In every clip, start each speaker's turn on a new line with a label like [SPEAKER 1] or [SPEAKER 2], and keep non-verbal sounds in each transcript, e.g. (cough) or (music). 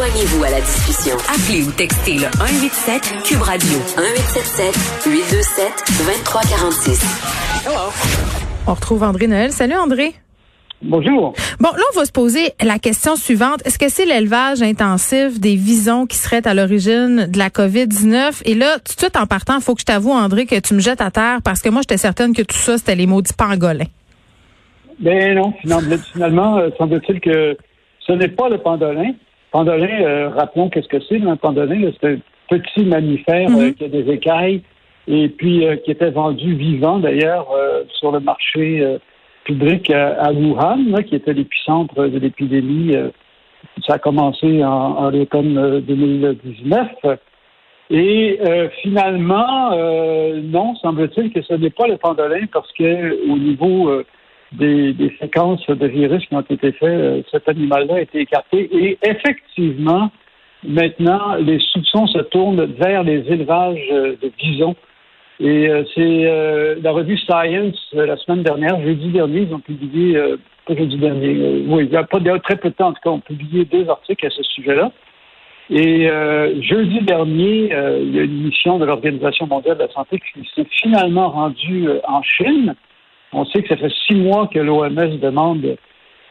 [SPEAKER 1] Joignez-vous à la discussion. Appelez ou textez le 187 Cube Radio 1877 827 2346.
[SPEAKER 2] Hello. On retrouve André Noël. Salut André.
[SPEAKER 3] Bonjour.
[SPEAKER 2] Bon, là, on va se poser la question suivante. Est-ce que c'est l'élevage intensif des visons qui serait à l'origine de la COVID-19? Et là, tout de suite en partant, il faut que je t'avoue, André, que tu me jettes à terre parce que moi, j'étais certaine que tout ça, c'était les maudits pangolins.
[SPEAKER 3] Ben non, finalement, euh, semble-t-il que ce n'est pas le pandolin. Pandolin, euh, rappelons qu'est-ce que c'est, un pandolin, c'est un petit mammifère euh, mhm. qui a des écailles et puis qui était vendu vivant d'ailleurs sur le marché public à, Wuhan, qui était l'épicentre de l'épidémie. ça a commencé en, en l'automne 2019. Et finalement, non, semble-t-il que ce n'est pas le pandolin parce que au niveau des, séquences de virus qui ont été faites, euh, cet animal-là a été écarté. Et effectivement, maintenant, les soupçons se tournent vers les élevages euh, de bisons. Et euh, c'est la revue Science, la semaine dernière, jeudi dernier, ils ont publié, pas jeudi dernier, oui, il y a pas très peu de temps, en tout cas, ont publié deux articles à ce sujet-là. Et jeudi dernier, il y a une mission de l'Organisation mondiale de la santé qui s'est finalement rendue en Chine on sait que ça fait six mois que l'OMS demande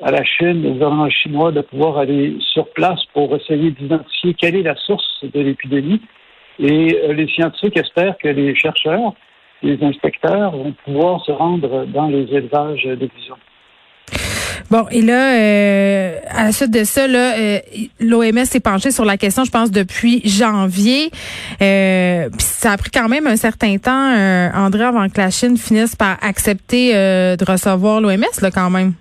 [SPEAKER 3] à la Chine, au gouvernement chinois, de pouvoir aller sur place pour essayer d'identifier quelle est la source de l'épidémie. Et euh, les scientifiques espèrent que les chercheurs, les inspecteurs vont pouvoir se rendre dans les élevages de bisons.
[SPEAKER 2] Bon, et là, euh, à la suite de ça, là, euh, l'OMS s'est penché sur la question, je pense, depuis janvier. Euh, ça a pris quand même un certain temps, André, avant que la Chine finisse par accepter de recevoir l'OMS, là, quand même.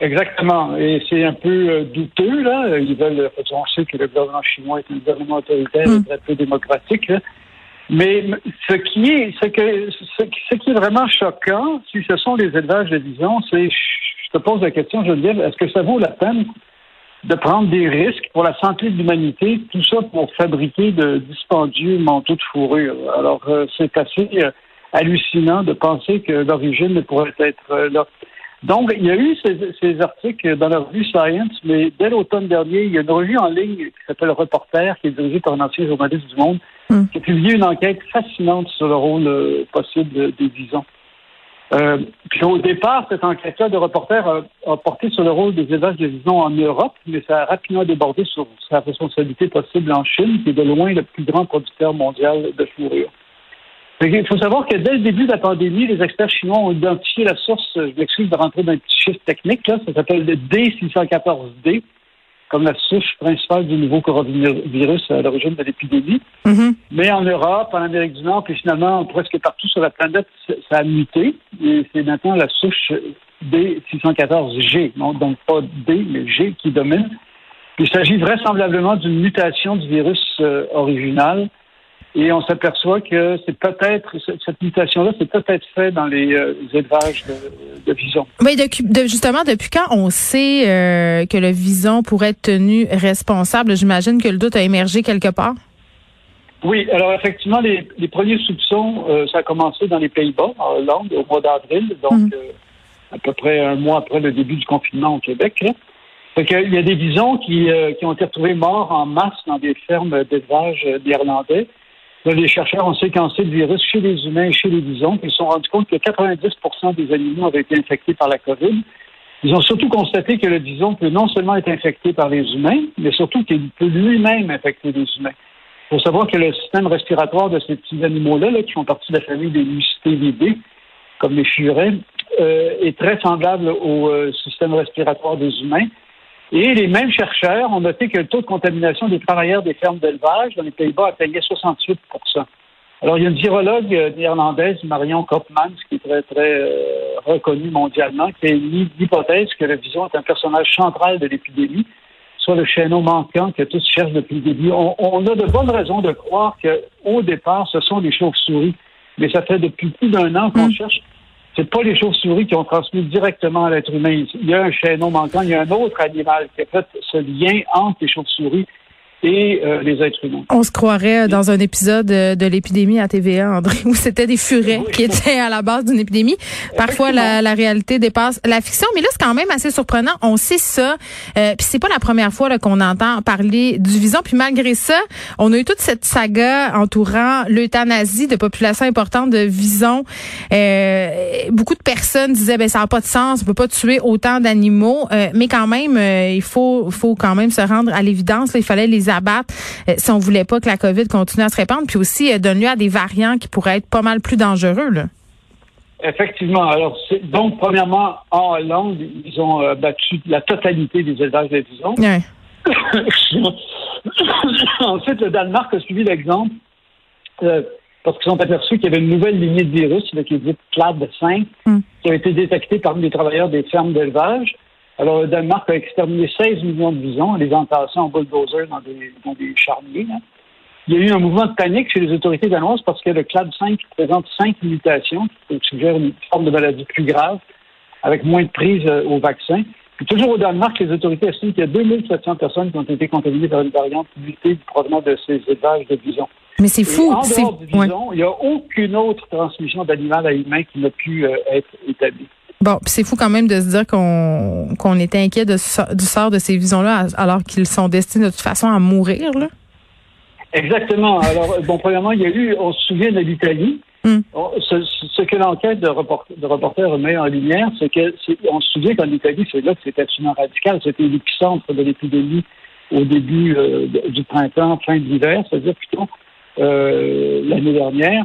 [SPEAKER 3] Exactement. Et c'est un peu douteux, là. Ils veulent, on sait que le gouvernement chinois est un gouvernement autoritaire et hmm. très peu démocratique, Mais ce qui est, ce, que, ce, qui est vraiment choquant, si ce sont les élevages de visons, c'est je te pose la question, je dire, est-ce que ça vaut la peine de prendre des risques pour la santé de l'humanité, tout ça pour fabriquer de dispendieux manteaux de fourrure? Alors, euh, c'est assez euh, hallucinant de penser que l'origine pourrait être euh, là. Donc, il y a eu ces, articles dans la revue Science, mais dès l'automne dernier, il y a une revue en ligne qui s'appelle Reporter, qui est dirigée par un ancien journaliste du Monde, hmm. qui a publié une enquête fascinante sur le rôle possible des visons. Euh, puis au départ, cette enquête-là de reporter a, porté sur le rôle des élevages de visons en Europe, mais ça a rapidement débordé sur sa responsabilité possible en Chine, qui est de loin le plus grand producteur mondial de fourrure. Il faut savoir que dès le début de la pandémie, les experts chinois ont identifié la source, je m'excuse de rentrer dans un petit chiffre technique, là, ça s'appelle le D614D, comme la souche principale du nouveau coronavirus à l'origine de l'épidémie. Mm-hmm. Mais en Europe, en Amérique du Nord, puis finalement presque partout sur la planète, ça a muté. Et c'est maintenant la souche D614G, donc pas D, mais G qui domine. Il s'agit vraisemblablement d'une mutation du virus euh, original et on s'aperçoit que c'est peut-être cette mutation-là, c'est peut-être fait dans les, euh, élevages de, de visons.
[SPEAKER 2] Oui, de, justement, depuis quand on sait euh, que le vison pourrait être tenu responsable? J'imagine que le doute a émergé quelque part.
[SPEAKER 3] Oui, alors effectivement, les, premiers soupçons, euh, ça a commencé dans les Pays-Bas, en Hollande, au mois d'avril, donc mhm. à peu près un mois après le début du confinement au Québec. il y a des visons qui, qui ont été retrouvés morts en masse dans des fermes d'élevage néerlandais les chercheurs ont séquencé le virus chez les humains et chez les visons. Ils se sont rendus compte que 90% des animaux avaient été infectés par la COVID. Ils ont surtout constaté que le bison peut non seulement être infecté par les humains, mais surtout qu'il peut lui-même infecter les humains. Il faut savoir que le système respiratoire de ces petits animaux-là, qui font partie de la famille des mustélidae, comme les furets, euh, est très semblable au euh, système respiratoire des humains. Et les mêmes chercheurs ont noté que le taux de contamination des travailleurs des fermes d'élevage dans les Pays-Bas atteignait 68 Alors, il y a une virologue euh, néerlandaise, Marion Kopmans, qui est très, très euh, reconnue mondialement, qui a émis l'hypothèse que le vison est un personnage central de l'épidémie, soit le chaînon manquant que tous cherchent depuis le début. On, on a de bonnes raisons de croire qu'au départ, ce sont des chauves-souris, mais ça fait depuis plus d'un an qu'on mm. cherche c'est pas les chauves-souris qui ont transmis directement à l'être humain. Il y a un chaînon manquant, il y a un autre animal qui a fait ce lien entre les chauves-souris et euh, les êtres humains.
[SPEAKER 2] On se croirait dans un épisode de l'épidémie à TVA, André, (laughs) où c'était des furets qui étaient à la base d'une épidémie. Parfois, la, la, réalité dépasse la fiction, mais là, c'est quand même assez surprenant. On sait ça, euh, puis c'est pas la première fois qu'on entend parler du vison. Puis malgré ça, on a eu toute cette saga entourant l'euthanasie de populations importantes de visons. Euh, beaucoup de personnes disaient, ben ça n'a pas de sens, on peut pas tuer autant d'animaux, euh, mais quand même, euh, il faut, faut quand même se rendre à l'évidence. Il fallait les abattre euh, si on voulait pas que la COVID continue à se répandre, puis aussi euh, donne lieu à des variants qui pourraient être pas mal plus dangereux. Là.
[SPEAKER 3] Effectivement. Alors, donc, premièrement, en Hollande, ils ont euh, battu la totalité des élevages de visons.
[SPEAKER 2] Ouais. (coughs)
[SPEAKER 3] Ensuite, le Danemark a suivi l'exemple euh, parce qu'ils ont aperçu qu'il y avait une nouvelle lignée de virus, là, qui est dite CLAD 5,
[SPEAKER 2] Mm.
[SPEAKER 3] qui a été détectée parmi les travailleurs des fermes d'élevage. Alors, le Danemark a exterminé 16 millions de visons en les entassant en bulldozer dans des, dans des charniers. là. Il y a eu un mouvement de panique chez les autorités danoises parce que le CLAD 5 présente cinq mutations qui suggèrent une forme de maladie plus grave, avec moins de prise euh, au vaccin. Puis toujours au Danemark, les autorités estiment qu'il y a 2700 personnes qui ont été contaminées par une variante mutée provenant de ces élevages de visons.
[SPEAKER 2] Mais c'est fou.
[SPEAKER 3] en
[SPEAKER 2] c'est-
[SPEAKER 3] dehors du
[SPEAKER 2] ouais.
[SPEAKER 3] il n'y a aucune autre transmission d'animal à humain qui n'a pu euh, être établie.
[SPEAKER 2] Bon, c'est fou quand même de se dire qu'on qu'on était inquiet de, du sort de ces visons-là alors qu'ils sont destinés de toute façon à mourir. Là.
[SPEAKER 3] Exactement. Alors, bon, premièrement, il y a eu, on se souvient de l'Italie.
[SPEAKER 2] Mm.
[SPEAKER 3] On- Ce, ce que l'enquête de, report, de reporter met en lumière, c'est que c'est- on se souvient qu'en Italie, c'est là que c'était absolument radical. C'était l'épicentre de l'épidémie au début euh, du printemps, fin de l'hiver, c'est-à-dire plutôt euh, l'année dernière.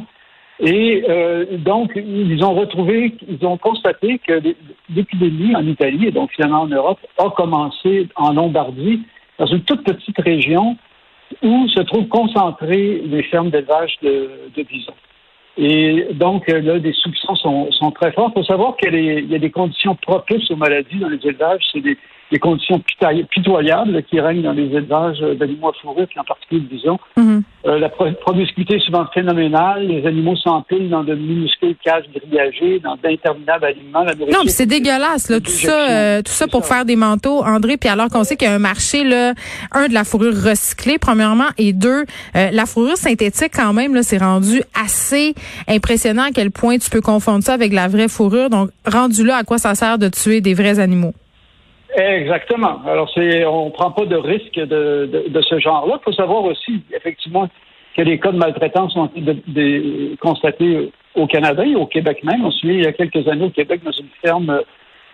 [SPEAKER 3] Et euh, donc, ils ont retrouvé, ils ont constaté que l'é- l'épidémie en Italie, et donc finalement en Europe, a commencé en Lombardie, dans une toute petite région où se trouvent concentrées les fermes d'élevage de, bisons. Et donc, euh, là, les soupçons sont, très forts. Il faut savoir qu'il y, a des- des conditions propices aux maladies dans les élevages. Des, des conditions pitoy- pitoyables qui règnent dans les élevages d'animaux à fourrure, puis en particulier de bisons.
[SPEAKER 2] Mhm.
[SPEAKER 3] Euh, la pro- promiscuité est souvent phénoménale. Les animaux s'empilent dans de minuscules cages grillagées, dans d'interminables aliments. La
[SPEAKER 2] Non, puis c'est dégueulasse là, tout ça, euh, tout ça pour
[SPEAKER 3] ça.
[SPEAKER 2] faire des manteaux, André. Puis alors qu'on sait qu'il y a un marché là, un de la fourrure recyclée premièrement, et deux, euh, la fourrure synthétique quand même là, c'est rendu assez impressionnant à quel point tu peux confondre ça avec la vraie fourrure. Donc rendu là, à quoi ça sert de tuer des vrais animaux?
[SPEAKER 3] Exactement. Alors, c'est, on prend pas de risque de, de, de ce genre-là. Il faut savoir aussi, effectivement, que les cas de maltraitance ont été de- de- constatés au Canada et au Québec même. On se souvient, il y a quelques années, au Québec, dans une ferme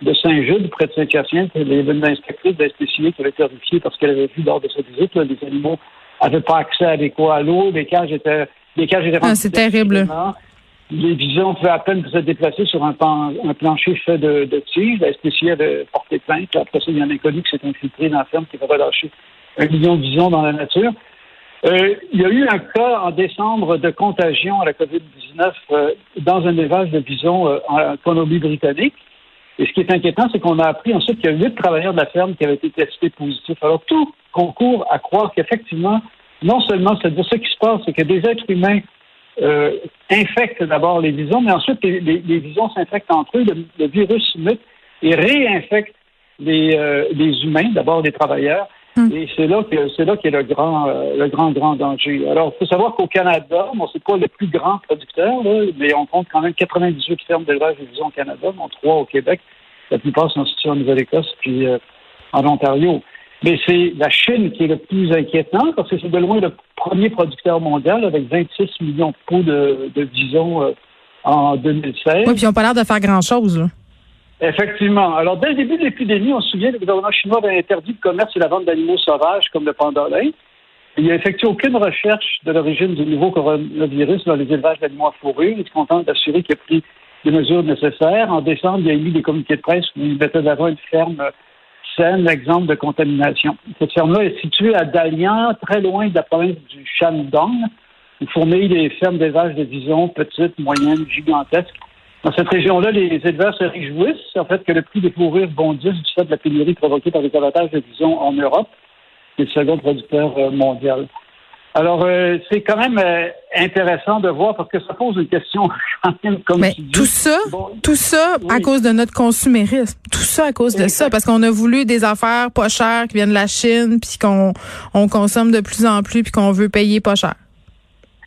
[SPEAKER 3] de Saint-Jude, près de Saint-Hyacinthe, il y avait une inspectrice de la SPCA qui avait été horrifiée parce qu'elle avait vu lors de sa visite, là, les animaux n'avaient pas accès adéquat à l'eau, les cages étaient, les cages étaient
[SPEAKER 2] Ah, c'est terrible.
[SPEAKER 3] Les visons pouvaient à peine se déplacer sur un, plancher fait de, de tiges. La SPCA avait porté plainte. Après ça, il y a un inconnu qui s'est infiltré dans la ferme qui avait relâché un million de visons dans la nature. Euh, il y a eu un cas en décembre de contagion à la COVID-19 euh, dans un élevage de bisons euh, en Colombie-Britannique. Et ce qui est inquiétant, c'est qu'on a appris ensuite qu'il y a huit travailleurs de la ferme qui avaient été testés positifs. Alors, tout concourt à croire qu'effectivement, non seulement, c'est-à-dire ce qui se passe, c'est que des êtres humains euh, infectent d'abord les visons, mais ensuite les, les, les visons s'infectent entre eux, le, le virus mute et réinfecte les, euh, les humains, d'abord les travailleurs.
[SPEAKER 2] Mm.
[SPEAKER 3] Et c'est là que c'est là qu'est le grand euh, le grand grand danger. Alors, il faut savoir qu'au Canada, bon, c'est pas le plus grand producteur, là, mais on compte quand même 98 fermes d'élevage de visons au Canada, dont trois au Québec. La plupart sont situées en Nouvelle-Écosse puis euh, en Ontario. Mais c'est la Chine qui est le plus inquiétant parce que c'est de loin le premier producteur mondial avec 26 millions de pots de, de visons euh, en 2016.
[SPEAKER 2] Oui, puis ils n'ont pas l'air de faire grand-chose.
[SPEAKER 3] Effectivement. Alors, dès le début de l'épidémie, on se souvient, le gouvernement chinois avait interdit le commerce et la vente d'animaux sauvages comme le pandolin. Il n'a effectué aucune recherche de l'origine du nouveau coronavirus dans les élevages d'animaux à fourrure. Il est content d'assurer qu'il a pris les mesures nécessaires. En décembre, il y a eu des communiqués de presse où il mettait d'avant une ferme saine, exemple de contamination. Cette ferme-là est située à Dalian, très loin de la province du Shandong, où fourmillent les fermes d'élevage de visons petites, moyennes, gigantesques. Dans cette région-là, les éleveurs se réjouissent en fait que le prix des fourrures bondisse du fait de la pénurie provoquée par les abattages de visons en Europe, qui est le second producteur mondial. Alors, euh, c'est quand même euh, intéressant de voir parce que ça pose une question (laughs) quand même comme
[SPEAKER 2] Mais tout ça, tout ça à cause de notre consumérisme. Tout ça à cause de ça parce qu'on a voulu des affaires pas chères qui viennent de la Chine puis qu'on on consomme de plus en plus puis qu'on veut payer pas cher.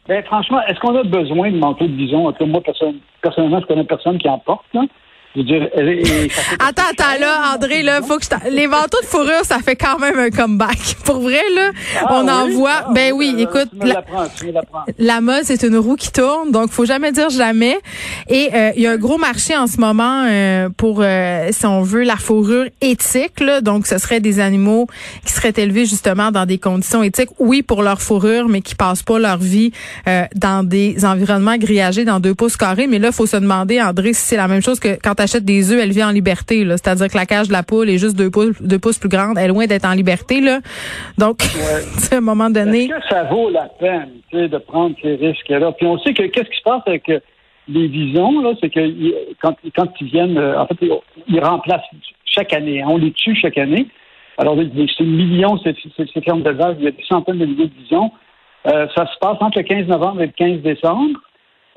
[SPEAKER 3] Ben, franchement, est-ce qu'on a besoin de manteau de bison? moi, personnellement, je connais personne qui en porte. Là.
[SPEAKER 2] Attends, attends, là, André, là, faut que je les manteaux de fourrure, ça fait quand même un comeback. (laughs) Pour vrai, là, ah on en voit. Ah ben oui, écoute, la, la, mode, c'est une roue qui tourne, donc faut jamais dire jamais. Et euh, il y a un gros marché en ce moment euh, pour, euh, si on veut, la fourrure éthique. Là, donc, ce serait des animaux qui seraient élevés justement dans des conditions éthiques. Oui, pour leur fourrure, mais qui passent pas leur vie dans des environnements grillagés dans deux pouces carrés. Mais là, faut se demander, André, si c'est la même chose que quand achète des œufs, elle vit en liberté. C'est-à-dire que la cage de la poule est juste deux pouces, deux pouces plus grande. Elle est loin d'être en liberté. Là. Donc, (laughs) à un moment donné...
[SPEAKER 3] Est-ce que ça vaut la peine de prendre ces risques-là? Puis on sait que qu'est-ce qui se passe avec euh, les visons, là, c'est que quand, quand ils viennent, euh, en fait, ils remplacent chaque année. Hein. on les tue chaque année. Alors, c'est millions, ces, fermes d'élevage, il y a des centaines de milliers de visons. Euh, ça se passe entre le 15 novembre et le 15 décembre.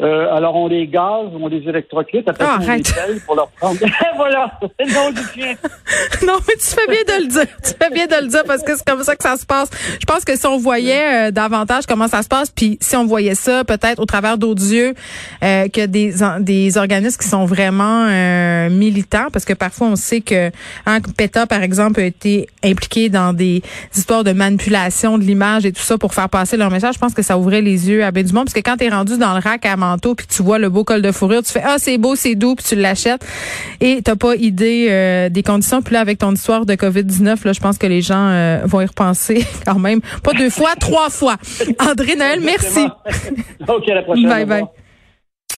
[SPEAKER 3] Euh, alors, on les gaz, on les électrocute, après
[SPEAKER 2] oh,
[SPEAKER 3] on les pour leur prendre. (laughs) voilà, nom du chien. (laughs)
[SPEAKER 2] non, mais tu fais bien de le dire. Tu fais bien de le dire parce que c'est comme ça que ça se passe. Je pense que si on voyait euh, davantage comment ça se passe, puis si on voyait ça peut-être au travers d'autres yeux euh, que des des organismes qui sont vraiment euh, militants, parce que parfois on sait que hein, PETA, par exemple, a été impliqué dans des histoires de manipulation de l'image et tout ça pour faire passer leur message. Je pense que ça ouvrait les yeux à bien du monde, parce que quand tu es rendu dans le rack à puis tu vois le beau col de fourrure, tu fais ah c'est beau, c'est doux, puis tu l'achètes et t'as pas idée euh, des conditions. Puis là avec ton histoire de Covid 19, là je pense que les gens euh, vont y repenser (laughs) quand même, pas deux fois, trois fois. André Noël, merci. (laughs)
[SPEAKER 3] ok, à la prochaine.
[SPEAKER 2] Bye bye.